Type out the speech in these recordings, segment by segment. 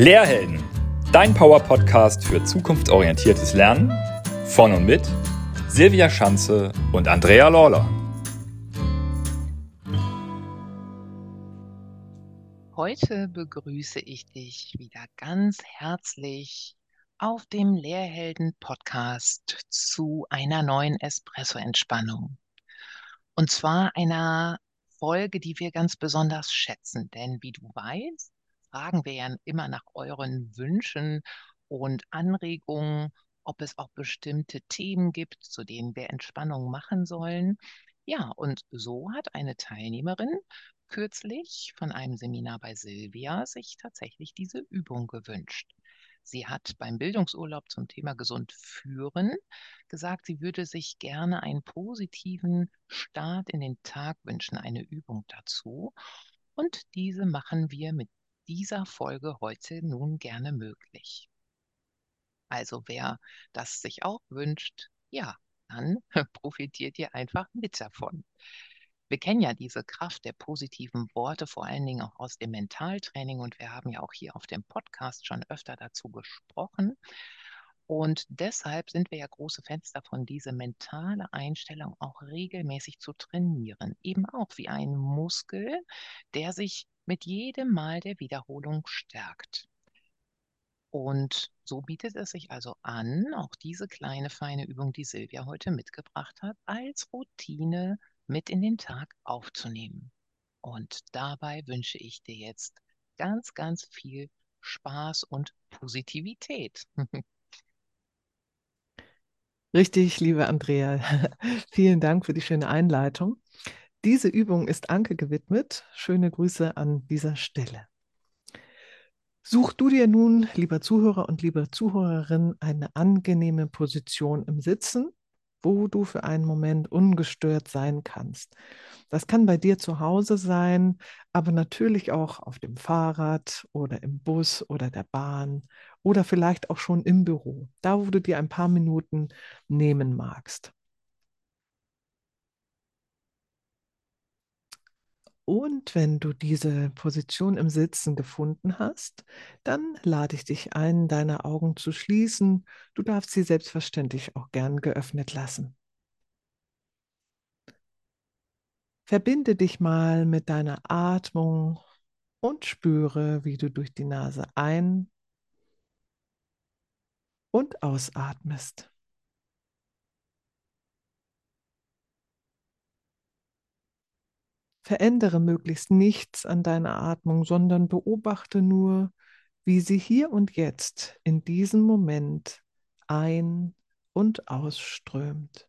Lehrhelden, dein Power-Podcast für zukunftsorientiertes Lernen von und mit Silvia Schanze und Andrea Lawler. Heute begrüße ich dich wieder ganz herzlich auf dem Lehrhelden-Podcast zu einer neuen Espresso-Entspannung. Und zwar einer Folge, die wir ganz besonders schätzen. Denn wie du weißt, fragen wir ja immer nach euren Wünschen und Anregungen, ob es auch bestimmte Themen gibt, zu denen wir Entspannung machen sollen. Ja, und so hat eine Teilnehmerin kürzlich von einem Seminar bei Silvia sich tatsächlich diese Übung gewünscht. Sie hat beim Bildungsurlaub zum Thema gesund führen gesagt, sie würde sich gerne einen positiven Start in den Tag wünschen, eine Übung dazu. Und diese machen wir mit dieser Folge heute nun gerne möglich. Also wer das sich auch wünscht, ja, dann profitiert ihr einfach mit davon. Wir kennen ja diese Kraft der positiven Worte, vor allen Dingen auch aus dem Mentaltraining und wir haben ja auch hier auf dem Podcast schon öfter dazu gesprochen. Und deshalb sind wir ja große Fans davon, diese mentale Einstellung auch regelmäßig zu trainieren. Eben auch wie ein Muskel, der sich mit jedem Mal der Wiederholung stärkt. Und so bietet es sich also an, auch diese kleine feine Übung, die Silvia heute mitgebracht hat, als Routine mit in den Tag aufzunehmen. Und dabei wünsche ich dir jetzt ganz, ganz viel Spaß und Positivität. Richtig, liebe Andrea. Vielen Dank für die schöne Einleitung. Diese Übung ist Anke gewidmet. Schöne Grüße an dieser Stelle. Such du dir nun, lieber Zuhörer und liebe Zuhörerin, eine angenehme Position im Sitzen wo du für einen Moment ungestört sein kannst. Das kann bei dir zu Hause sein, aber natürlich auch auf dem Fahrrad oder im Bus oder der Bahn oder vielleicht auch schon im Büro, da wo du dir ein paar Minuten nehmen magst. Und wenn du diese Position im Sitzen gefunden hast, dann lade ich dich ein, deine Augen zu schließen. Du darfst sie selbstverständlich auch gern geöffnet lassen. Verbinde dich mal mit deiner Atmung und spüre, wie du durch die Nase ein und ausatmest. Verändere möglichst nichts an deiner Atmung, sondern beobachte nur, wie sie hier und jetzt in diesem Moment ein- und ausströmt.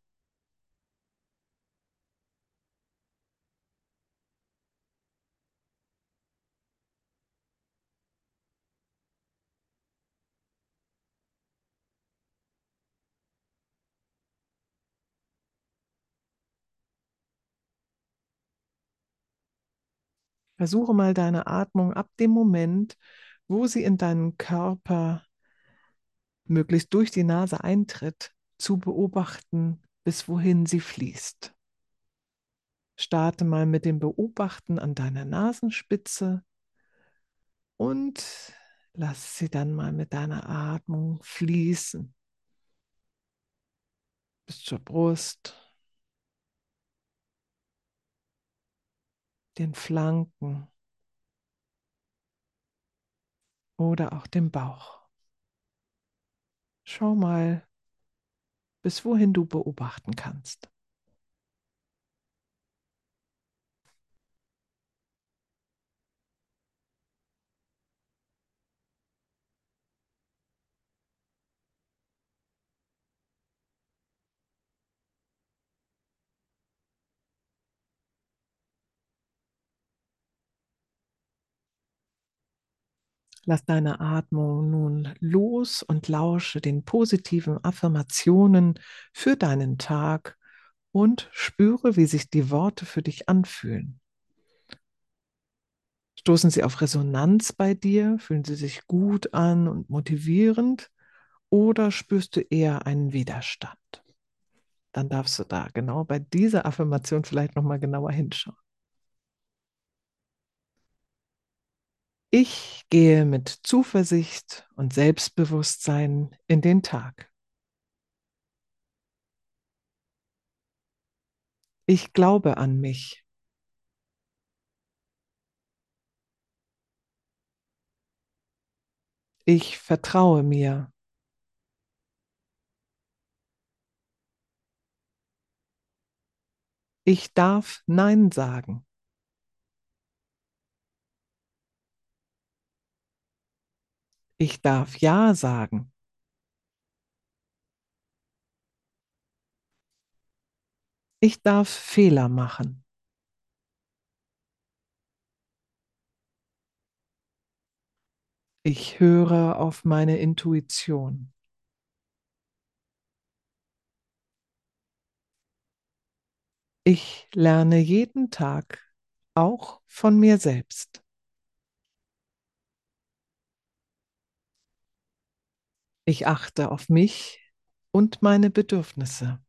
Versuche mal deine Atmung ab dem Moment, wo sie in deinen Körper möglichst durch die Nase eintritt, zu beobachten, bis wohin sie fließt. Starte mal mit dem Beobachten an deiner Nasenspitze und lass sie dann mal mit deiner Atmung fließen bis zur Brust, den Flanken oder auch dem Bauch. Schau mal, bis wohin du beobachten kannst. Lass deine Atmung nun los und lausche den positiven Affirmationen für deinen Tag und spüre, wie sich die Worte für dich anfühlen. Stoßen sie auf Resonanz bei dir? Fühlen sie sich gut an und motivierend? Oder spürst du eher einen Widerstand? Dann darfst du da genau bei dieser Affirmation vielleicht nochmal genauer hinschauen. Ich gehe mit Zuversicht und Selbstbewusstsein in den Tag. Ich glaube an mich. Ich vertraue mir. Ich darf Nein sagen. Ich darf Ja sagen. Ich darf Fehler machen. Ich höre auf meine Intuition. Ich lerne jeden Tag auch von mir selbst. Ich achte auf mich und meine Bedürfnisse.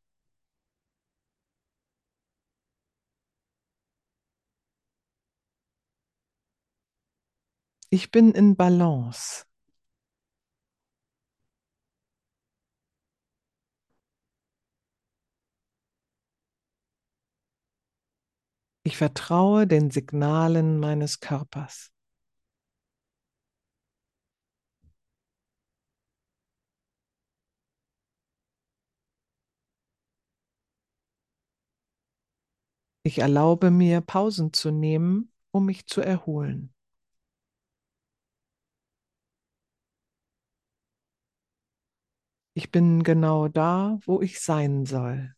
Ich bin in Balance. Ich vertraue den Signalen meines Körpers. Ich erlaube mir, Pausen zu nehmen, um mich zu erholen. Ich bin genau da, wo ich sein soll.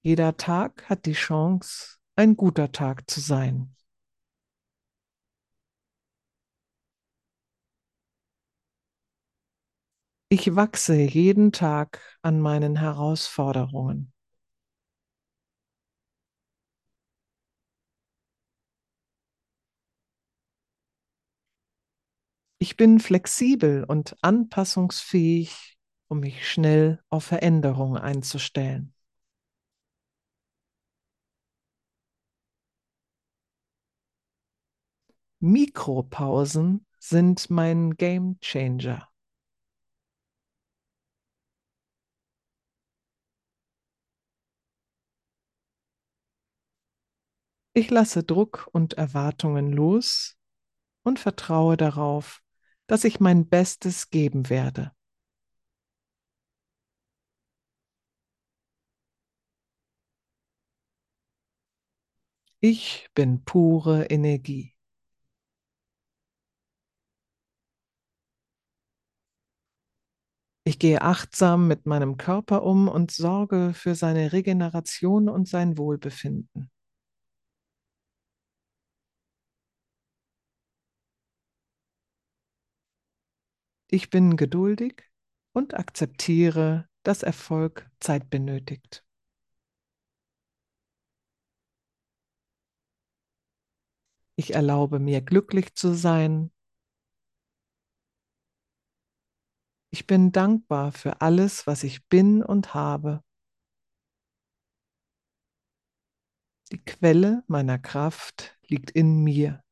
Jeder Tag hat die Chance, ein guter Tag zu sein. Ich wachse jeden Tag an meinen Herausforderungen. Ich bin flexibel und anpassungsfähig, um mich schnell auf Veränderungen einzustellen. Mikropausen sind mein Game Changer. Ich lasse Druck und Erwartungen los und vertraue darauf, dass ich mein Bestes geben werde. Ich bin pure Energie. Ich gehe achtsam mit meinem Körper um und sorge für seine Regeneration und sein Wohlbefinden. Ich bin geduldig und akzeptiere, dass Erfolg Zeit benötigt. Ich erlaube mir glücklich zu sein. Ich bin dankbar für alles, was ich bin und habe. Die Quelle meiner Kraft liegt in mir.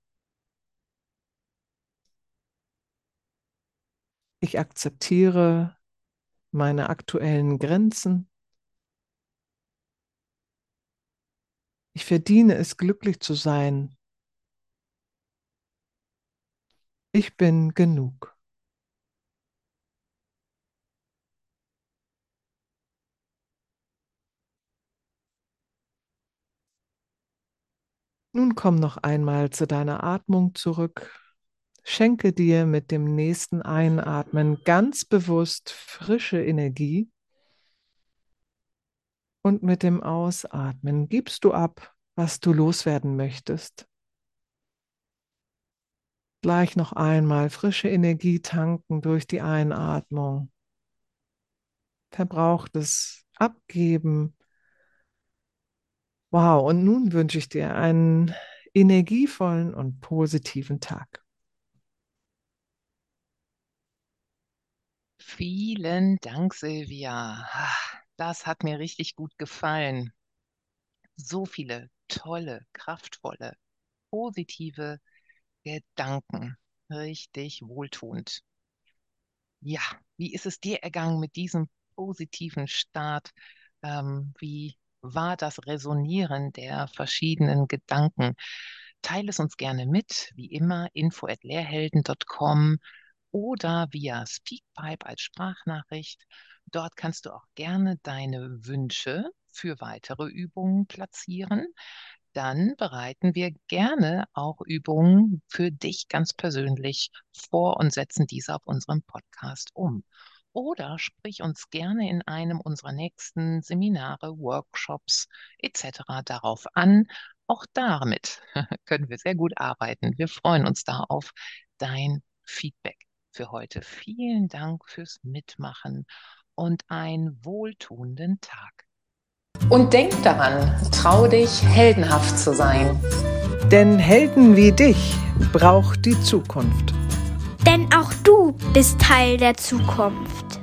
Ich akzeptiere meine aktuellen Grenzen. Ich verdiene es, glücklich zu sein. Ich bin genug. Nun komm noch einmal zu deiner Atmung zurück. Schenke dir mit dem nächsten Einatmen ganz bewusst frische Energie und mit dem Ausatmen gibst du ab, was du loswerden möchtest. Gleich noch einmal frische Energie tanken durch die Einatmung. Verbrauchtes abgeben. Wow, und nun wünsche ich dir einen energievollen und positiven Tag. Vielen Dank, Silvia. Das hat mir richtig gut gefallen. So viele tolle, kraftvolle, positive Gedanken. Richtig wohltuend. Ja, wie ist es dir ergangen mit diesem positiven Start? Ähm, wie war das Resonieren der verschiedenen Gedanken? Teile es uns gerne mit, wie immer, info@lehrhelden.com oder via Speakpipe als Sprachnachricht. Dort kannst du auch gerne deine Wünsche für weitere Übungen platzieren. Dann bereiten wir gerne auch Übungen für dich ganz persönlich vor und setzen diese auf unserem Podcast um. Oder sprich uns gerne in einem unserer nächsten Seminare, Workshops etc. darauf an. Auch damit können wir sehr gut arbeiten. Wir freuen uns da auf dein Feedback für heute. Vielen Dank fürs Mitmachen und einen wohltuenden Tag. Und denk daran, trau dich, heldenhaft zu sein. Denn Helden wie dich braucht die Zukunft. Denn auch du bist Teil der Zukunft.